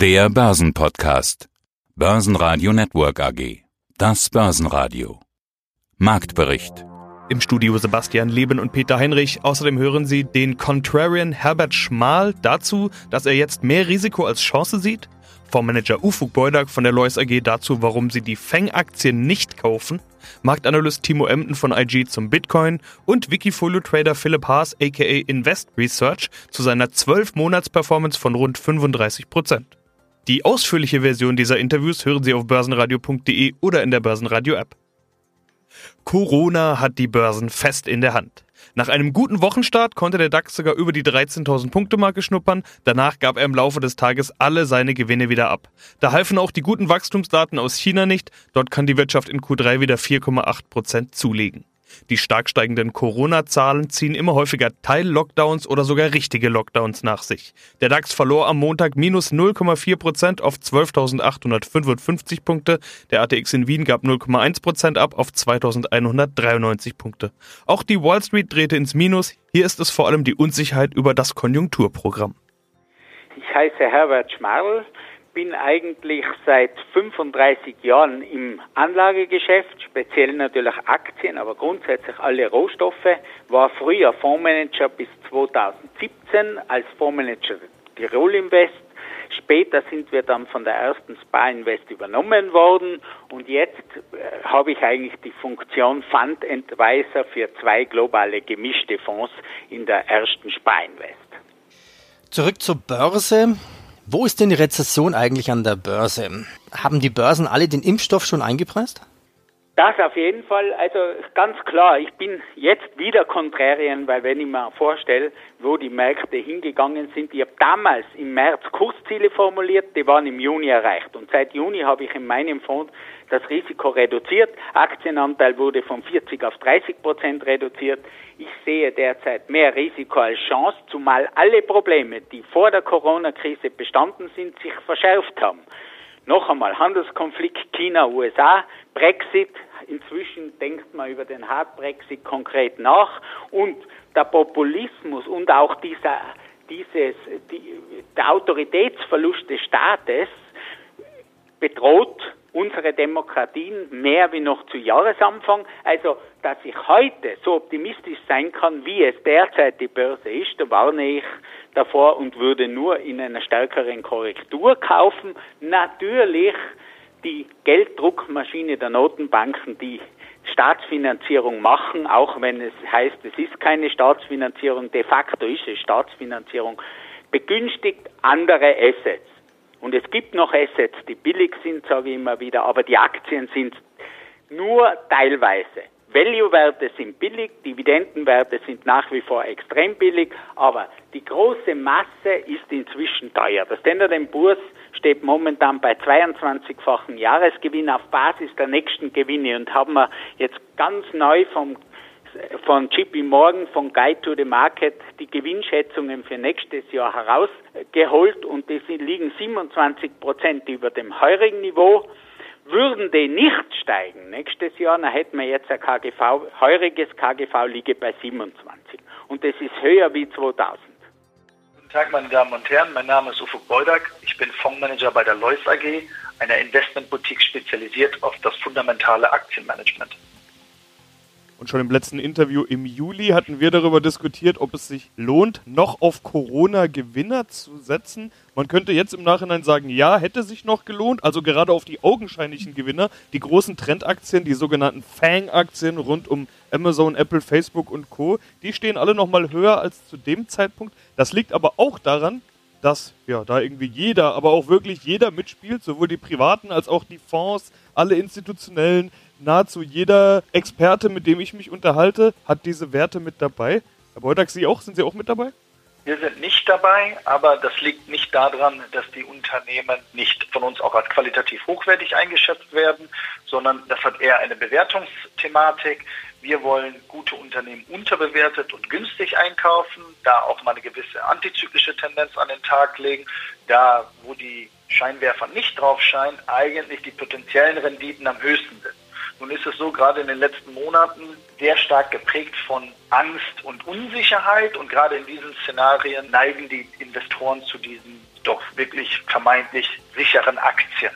Der Börsenpodcast. Börsenradio Network AG. Das Börsenradio. Marktbericht. Im Studio Sebastian Leben und Peter Heinrich. Außerdem hören Sie den Contrarian Herbert Schmal dazu, dass er jetzt mehr Risiko als Chance sieht. Fondsmanager Ufuk Beudak von der Lois AG dazu, warum sie die Feng-Aktien nicht kaufen. Marktanalyst Timo Emden von IG zum Bitcoin und Wikifolio-Trader Philipp Haas aka Invest Research zu seiner 12-Monats-Performance von rund 35%. Die ausführliche Version dieser Interviews hören Sie auf börsenradio.de oder in der Börsenradio-App. Corona hat die Börsen fest in der Hand. Nach einem guten Wochenstart konnte der DAX sogar über die 13.000 Punkte Marke schnuppern. Danach gab er im Laufe des Tages alle seine Gewinne wieder ab. Da halfen auch die guten Wachstumsdaten aus China nicht. Dort kann die Wirtschaft in Q3 wieder 4,8 Prozent zulegen. Die stark steigenden Corona-Zahlen ziehen immer häufiger Teil-Lockdowns oder sogar richtige Lockdowns nach sich. Der DAX verlor am Montag minus 0,4 Prozent auf 12.855 Punkte. Der ATX in Wien gab 0,1 Prozent ab auf 2.193 Punkte. Auch die Wall Street drehte ins Minus. Hier ist es vor allem die Unsicherheit über das Konjunkturprogramm. Ich heiße Herbert Schmarl, bin eigentlich seit 35 Jahren im Anlagegeschäft, speziell natürlich Aktien, aber grundsätzlich alle Rohstoffe, war früher Fondsmanager bis 2017 als Fondsmanager Tirol Invest. Später sind wir dann von der ersten Spa Invest übernommen worden und jetzt äh, habe ich eigentlich die Funktion Fund Advisor für zwei globale gemischte Fonds in der ersten Spa Invest. Zurück zur Börse. Wo ist denn die Rezession eigentlich an der Börse? Haben die Börsen alle den Impfstoff schon eingepreist? Das auf jeden Fall. Also ganz klar, ich bin jetzt wieder Kontrarien, weil wenn ich mir vorstelle, wo die Märkte hingegangen sind, ich habe damals im März Kursziele formuliert, die waren im Juni erreicht. Und seit Juni habe ich in meinem Fonds das Risiko reduziert. Aktienanteil wurde von 40 auf 30 Prozent reduziert. Ich sehe derzeit mehr Risiko als Chance, zumal alle Probleme, die vor der Corona-Krise bestanden sind, sich verschärft haben. Noch einmal Handelskonflikt China-USA, Brexit. Inzwischen denkt man über den Hard Brexit konkret nach und der Populismus und auch dieser, dieses, die, der Autoritätsverlust des Staates bedroht unsere Demokratien mehr wie noch zu Jahresanfang. Also, dass ich heute so optimistisch sein kann, wie es derzeit die Börse ist, da warne ich davor und würde nur in einer stärkeren Korrektur kaufen. Natürlich die Gelddruckmaschine der Notenbanken, die Staatsfinanzierung machen, auch wenn es heißt, es ist keine Staatsfinanzierung, de facto ist es Staatsfinanzierung, begünstigt andere Assets. Und es gibt noch Assets, die billig sind, sage ich immer wieder, aber die Aktien sind nur teilweise. Value-Werte sind billig, Dividendenwerte sind nach wie vor extrem billig, aber die große Masse ist inzwischen teuer. Der Standard Poor's steht momentan bei 22-fachen Jahresgewinn auf Basis der nächsten Gewinne und haben wir jetzt ganz neu vom von JP Morgan, von Guide to the Market, die Gewinnschätzungen für nächstes Jahr herausgeholt und die liegen 27 Prozent über dem heurigen Niveau. Würden die nicht steigen nächstes Jahr, dann hätten wir jetzt ein KGV, heuriges KGV liege bei 27. Und das ist höher wie 2000. Guten Tag, meine Damen und Herren. Mein Name ist Ufuk Beudak. Ich bin Fondsmanager bei der Lois AG, einer Investmentboutique spezialisiert auf das fundamentale Aktienmanagement. Und schon im letzten Interview im Juli hatten wir darüber diskutiert, ob es sich lohnt, noch auf Corona-Gewinner zu setzen. Man könnte jetzt im Nachhinein sagen, ja, hätte sich noch gelohnt. Also gerade auf die augenscheinlichen Gewinner, die großen Trendaktien, die sogenannten Fang-Aktien rund um Amazon, Apple, Facebook und Co., die stehen alle noch mal höher als zu dem Zeitpunkt. Das liegt aber auch daran, dass ja da irgendwie jeder, aber auch wirklich jeder mitspielt, sowohl die privaten als auch die Fonds, alle institutionellen, nahezu jeder Experte, mit dem ich mich unterhalte, hat diese Werte mit dabei. Herr Beutak, Sie auch? Sind Sie auch mit dabei? Wir sind nicht dabei, aber das liegt nicht daran, dass die Unternehmen nicht von uns auch als qualitativ hochwertig eingeschätzt werden, sondern das hat eher eine Bewertungsthematik. Wir wollen gute Unternehmen unterbewertet und günstig einkaufen, da auch mal eine gewisse antizyklische Tendenz an den Tag legen, da wo die Scheinwerfer nicht drauf scheinen, eigentlich die potenziellen Renditen am höchsten sind. Nun ist es so, gerade in den letzten Monaten sehr stark geprägt von Angst und Unsicherheit und gerade in diesen Szenarien neigen die Investoren zu diesen doch wirklich vermeintlich sicheren Aktien.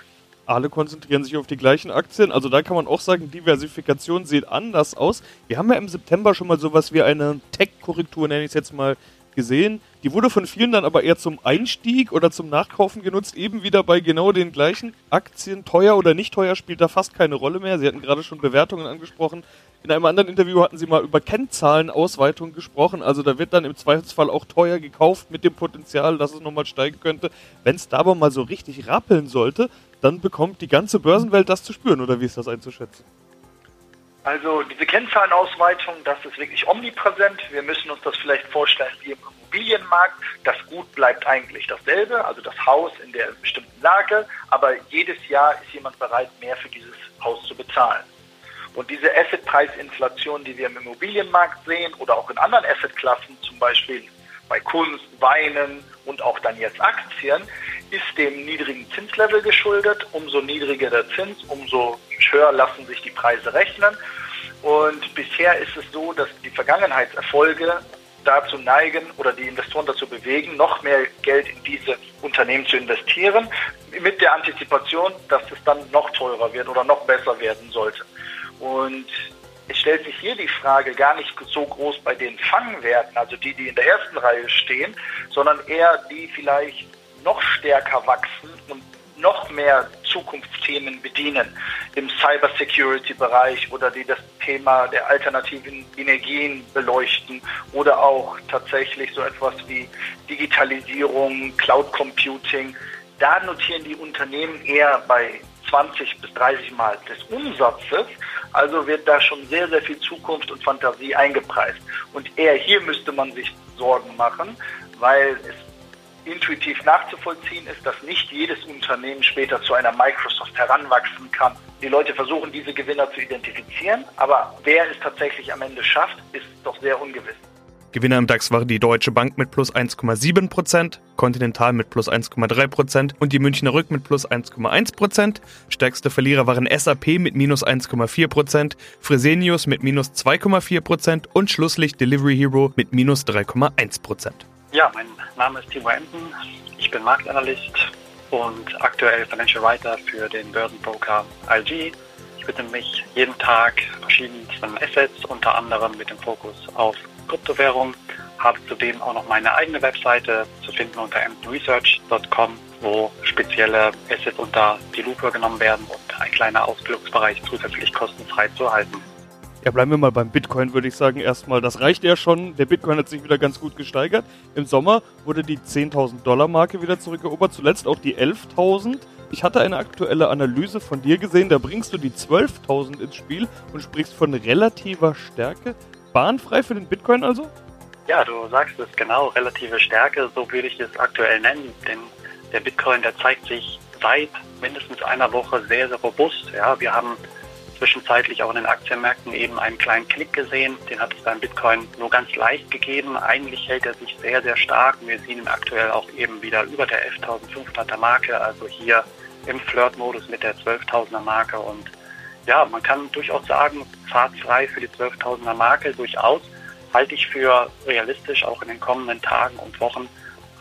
Alle konzentrieren sich auf die gleichen Aktien. Also da kann man auch sagen, Diversifikation sieht anders aus. Wir haben ja im September schon mal sowas wie eine Tech-Korrektur, nenne ich es jetzt mal, gesehen. Die wurde von vielen dann aber eher zum Einstieg oder zum Nachkaufen genutzt, eben wieder bei genau den gleichen Aktien. Teuer oder nicht teuer spielt da fast keine Rolle mehr. Sie hatten gerade schon Bewertungen angesprochen. In einem anderen Interview hatten Sie mal über Kennzahlenausweitung gesprochen. Also da wird dann im Zweifelsfall auch teuer gekauft mit dem Potenzial, dass es nochmal steigen könnte. Wenn es da aber mal so richtig rappeln sollte, dann bekommt die ganze Börsenwelt das zu spüren. Oder wie ist das einzuschätzen? Also diese Kennzahlenausweitung, das ist wirklich omnipräsent. Wir müssen uns das vielleicht vorstellen wie im Immobilienmarkt. Das Gut bleibt eigentlich dasselbe, also das Haus in der bestimmten Lage, aber jedes Jahr ist jemand bereit, mehr für dieses Haus zu bezahlen. Und diese Assetpreisinflation, die wir im Immobilienmarkt sehen oder auch in anderen Assetklassen, zum Beispiel bei Kunst, Weinen und auch dann jetzt Aktien, ist dem niedrigen Zinslevel geschuldet. Umso niedriger der Zins, umso höher lassen sich die Preise rechnen. Und bisher ist es so, dass die Vergangenheitserfolge dazu neigen oder die Investoren dazu bewegen, noch mehr Geld in diese Unternehmen zu investieren, mit der Antizipation, dass es dann noch teurer wird oder noch besser werden sollte. Und es stellt sich hier die Frage gar nicht so groß bei den Fangwerten, also die, die in der ersten Reihe stehen, sondern eher die vielleicht noch stärker wachsen und noch mehr Zukunftsthemen bedienen im Cybersecurity-Bereich oder die das Thema der alternativen Energien beleuchten oder auch tatsächlich so etwas wie Digitalisierung, Cloud Computing. Da notieren die Unternehmen eher bei 20 bis 30 Mal des Umsatzes. Also wird da schon sehr, sehr viel Zukunft und Fantasie eingepreist. Und eher hier müsste man sich Sorgen machen, weil es intuitiv nachzuvollziehen ist, dass nicht jedes Unternehmen später zu einer Microsoft heranwachsen kann. Die Leute versuchen, diese Gewinner zu identifizieren, aber wer es tatsächlich am Ende schafft, ist doch sehr ungewiss. Gewinner im DAX waren die Deutsche Bank mit plus 1,7%, Continental mit plus 1,3% und die Münchner Rück mit plus 1,1%. Stärkste Verlierer waren SAP mit minus 1,4%, Fresenius mit minus 2,4% und Schlusslicht Delivery Hero mit minus 3,1%. Ja, mein Name ist Timo Emden. Ich bin Marktanalyst und aktuell Financial Writer für den Börsenbroker IG. Ich widme mich jeden Tag verschiedensten Assets, unter anderem mit dem Fokus auf Kryptowährung. Habe zudem auch noch meine eigene Webseite zu finden unter emdenresearch.com, wo spezielle Assets unter die Lupe genommen werden und ein kleiner Ausbildungsbereich zusätzlich kostenfrei zu erhalten. Ja, bleiben wir mal beim Bitcoin, würde ich sagen. Erstmal, das reicht ja schon. Der Bitcoin hat sich wieder ganz gut gesteigert. Im Sommer wurde die 10.000 Dollar Marke wieder zurückerobert, zuletzt auch die 11.000. Ich hatte eine aktuelle Analyse von dir gesehen, da bringst du die 12.000 ins Spiel und sprichst von relativer Stärke. Bahnfrei für den Bitcoin also? Ja, du sagst es genau, relative Stärke, so würde ich es aktuell nennen, denn der Bitcoin, der zeigt sich seit mindestens einer Woche sehr, sehr robust. Ja, wir haben zwischenzeitlich auch in den Aktienmärkten eben einen kleinen Klick gesehen. Den hat es beim Bitcoin nur ganz leicht gegeben. Eigentlich hält er sich sehr, sehr stark. Wir sehen ihn aktuell auch eben wieder über der 11.500er Marke, also hier im Flirt-Modus mit der 12.000er Marke. Und ja, man kann durchaus sagen, fahrtfrei für die 12.000er Marke durchaus halte ich für realistisch auch in den kommenden Tagen und Wochen.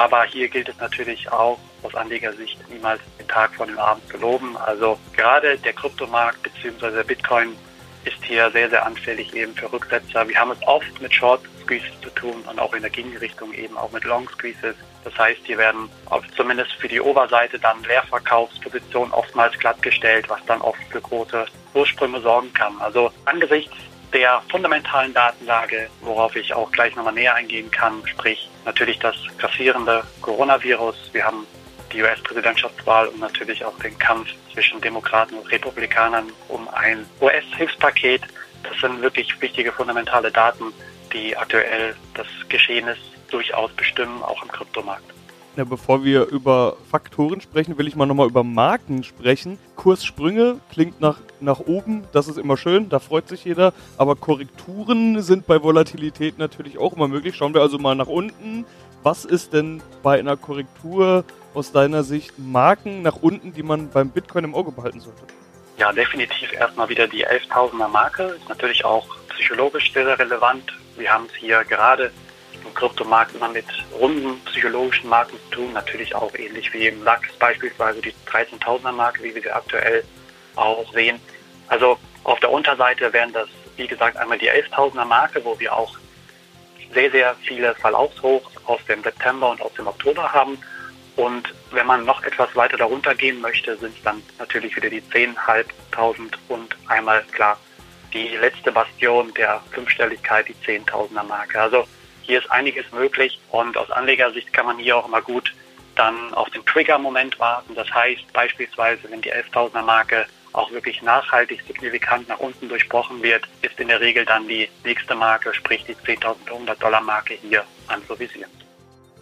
Aber hier gilt es natürlich auch aus Anlegersicht niemals den Tag vor dem Abend zu loben. Also gerade der Kryptomarkt bzw. Bitcoin ist hier sehr, sehr anfällig eben für Rücksetzer. Wir haben es oft mit Short Squeezes zu tun und auch in der Gegenrichtung eben auch mit Long Squeezes. Das heißt, hier werden zumindest für die Oberseite dann Leerverkaufspositionen oftmals glattgestellt, was dann oft für große Ursprünge sorgen kann. Also angesichts der fundamentalen Datenlage, worauf ich auch gleich nochmal näher eingehen kann, sprich natürlich das grassierende Coronavirus. Wir haben die US-Präsidentschaftswahl und natürlich auch den Kampf zwischen Demokraten und Republikanern um ein US-Hilfspaket. Das sind wirklich wichtige fundamentale Daten, die aktuell das Geschehen ist, durchaus bestimmen, auch im Kryptomarkt. Ja, bevor wir über Faktoren sprechen, will ich mal nochmal über Marken sprechen. Kurssprünge klingt nach, nach oben, das ist immer schön, da freut sich jeder. Aber Korrekturen sind bei Volatilität natürlich auch immer möglich. Schauen wir also mal nach unten. Was ist denn bei einer Korrektur aus deiner Sicht Marken nach unten, die man beim Bitcoin im Auge behalten sollte? Ja, definitiv erstmal wieder die 11.000er Marke. Ist natürlich auch psychologisch sehr, sehr relevant. Wir haben es hier gerade im Kryptomarkt immer mit runden psychologischen Marken zu tun, natürlich auch ähnlich wie im DAX beispielsweise die 13.000er Marke, wie wir sie aktuell auch sehen. Also auf der Unterseite wären das, wie gesagt, einmal die 11.000er Marke, wo wir auch sehr, sehr viele Verlaufshochs aus dem September und aus dem Oktober haben. Und wenn man noch etwas weiter darunter gehen möchte, sind es dann natürlich wieder die 10.500 und einmal klar die letzte Bastion der Fünfstelligkeit, die 10.000er Marke. Also hier ist einiges möglich und aus Anlegersicht kann man hier auch immer gut dann auf den Trigger-Moment warten. Das heißt beispielsweise, wenn die 11.000er Marke auch wirklich nachhaltig signifikant nach unten durchbrochen wird, ist in der Regel dann die nächste Marke, sprich die 10.100 Dollar Marke hier anzuvisieren.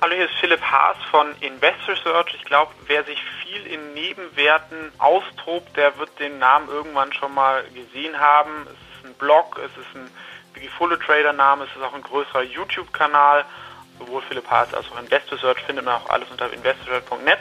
Hallo, hier ist Philipp Haas von Investor Search. Ich glaube, wer sich viel in Nebenwerten austobt, der wird den Namen irgendwann schon mal gesehen haben. Es ist ein Blog, es ist ein Wikifolio Trader Name, es ist auch ein größerer YouTube-Kanal. Sowohl Philipp Haas als auch Investor Search findet man auch alles unter investorsearch.net.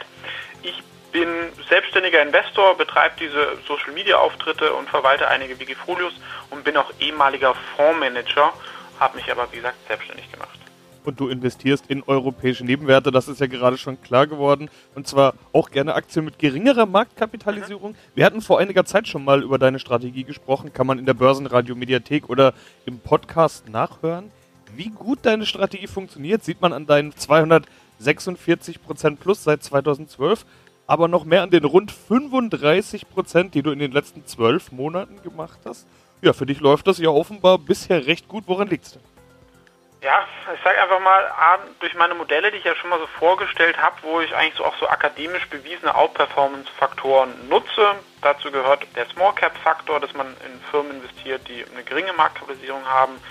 Ich bin selbstständiger Investor, betreibe diese Social Media Auftritte und verwalte einige Wikifolios und bin auch ehemaliger Fondsmanager, habe mich aber wie gesagt selbstständig gemacht und du investierst in europäische Nebenwerte. Das ist ja gerade schon klar geworden. Und zwar auch gerne Aktien mit geringerer Marktkapitalisierung. Wir hatten vor einiger Zeit schon mal über deine Strategie gesprochen. Kann man in der Börsenradio Mediathek oder im Podcast nachhören. Wie gut deine Strategie funktioniert, sieht man an deinen 246 Prozent plus seit 2012, aber noch mehr an den rund 35 Prozent, die du in den letzten zwölf Monaten gemacht hast. Ja, für dich läuft das ja offenbar bisher recht gut. Woran liegt's denn? Ja, ich sage einfach mal, durch meine Modelle, die ich ja schon mal so vorgestellt habe, wo ich eigentlich so auch so akademisch bewiesene Outperformance-Faktoren nutze. Dazu gehört der Small Cap-Faktor, dass man in Firmen investiert, die eine geringe Marktkapitalisierung haben,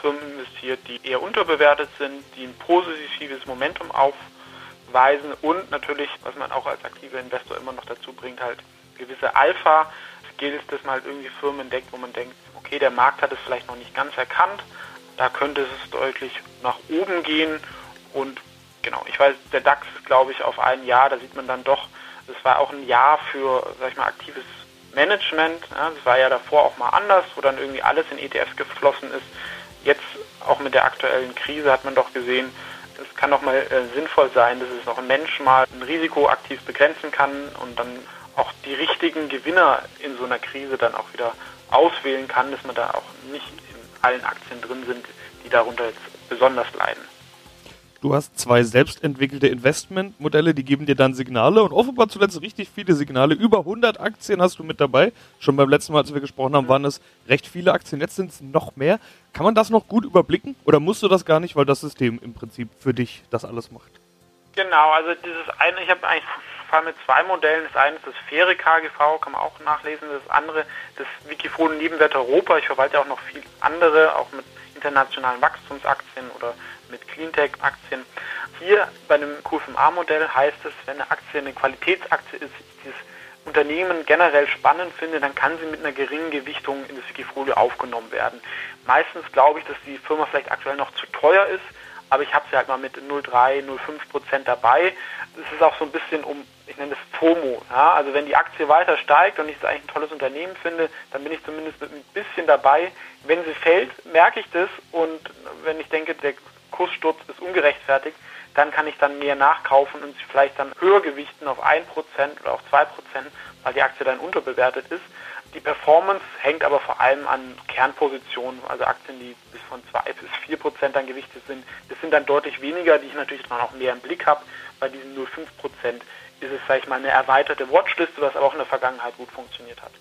Firmen investiert, die eher unterbewertet sind, die ein positives Momentum aufweisen und natürlich, was man auch als aktiver Investor immer noch dazu bringt, halt gewisse Alpha. Skills, dass man halt irgendwie Firmen entdeckt, wo man denkt, okay, der Markt hat es vielleicht noch nicht ganz erkannt, da könnte es deutlich nach oben gehen und genau, ich weiß, der DAX ist glaube ich auf ein Jahr, da sieht man dann doch, es war auch ein Jahr für, sag ich mal, aktives Management. Ja, das war ja davor auch mal anders, wo dann irgendwie alles in ETFs geflossen ist. Jetzt auch mit der aktuellen Krise hat man doch gesehen, es kann doch mal äh, sinnvoll sein, dass es auch ein Mensch mal ein Risiko aktiv begrenzen kann und dann auch die richtigen Gewinner in so einer Krise dann auch wieder auswählen kann, dass man da auch nicht allen Aktien drin sind, die darunter jetzt besonders leiden. Du hast zwei selbstentwickelte Investmentmodelle, die geben dir dann Signale und offenbar zuletzt richtig viele Signale. Über 100 Aktien hast du mit dabei. Schon beim letzten Mal, als wir gesprochen haben, waren es recht viele Aktien. Jetzt sind es noch mehr. Kann man das noch gut überblicken oder musst du das gar nicht, weil das System im Prinzip für dich das alles macht? Genau, also dieses eine, ich habe eigentlich Fall mit zwei Modellen. Das eine ist das faire KGV, kann man auch nachlesen. Das andere das Wikifolio Nebenwert Europa. Ich verwalte auch noch viel andere, auch mit internationalen Wachstumsaktien oder mit Cleantech-Aktien. Hier bei einem QFMA-Modell heißt es, wenn eine Aktie eine Qualitätsaktie ist, dieses Unternehmen generell spannend finde, dann kann sie mit einer geringen Gewichtung in das Wikifolio aufgenommen werden. Meistens glaube ich, dass die Firma vielleicht aktuell noch zu teuer ist, aber ich habe sie halt mal mit 0,3, 0,5 Prozent dabei. Es ist auch so ein bisschen um, ich nenne es FOMO. Ja? Also wenn die Aktie weiter steigt und ich es eigentlich ein tolles Unternehmen finde, dann bin ich zumindest mit ein bisschen dabei. Wenn sie fällt, merke ich das und wenn ich denke, der Kurssturz ist ungerechtfertigt, dann kann ich dann mehr nachkaufen und sie vielleicht dann höher gewichten auf 1% oder auf 2%, weil die Aktie dann unterbewertet ist. Die Performance hängt aber vor allem an Kernpositionen, also Aktien, die bis von 2 bis 4 Prozent dann gewichtet sind. Das sind dann deutlich weniger, die ich natürlich dann auch mehr im Blick habe. Bei diesen 0,5 Prozent ist es, sage ich mal, eine erweiterte Watchliste, was aber auch in der Vergangenheit gut funktioniert hat.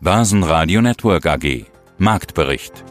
Börsenradio Network AG Marktbericht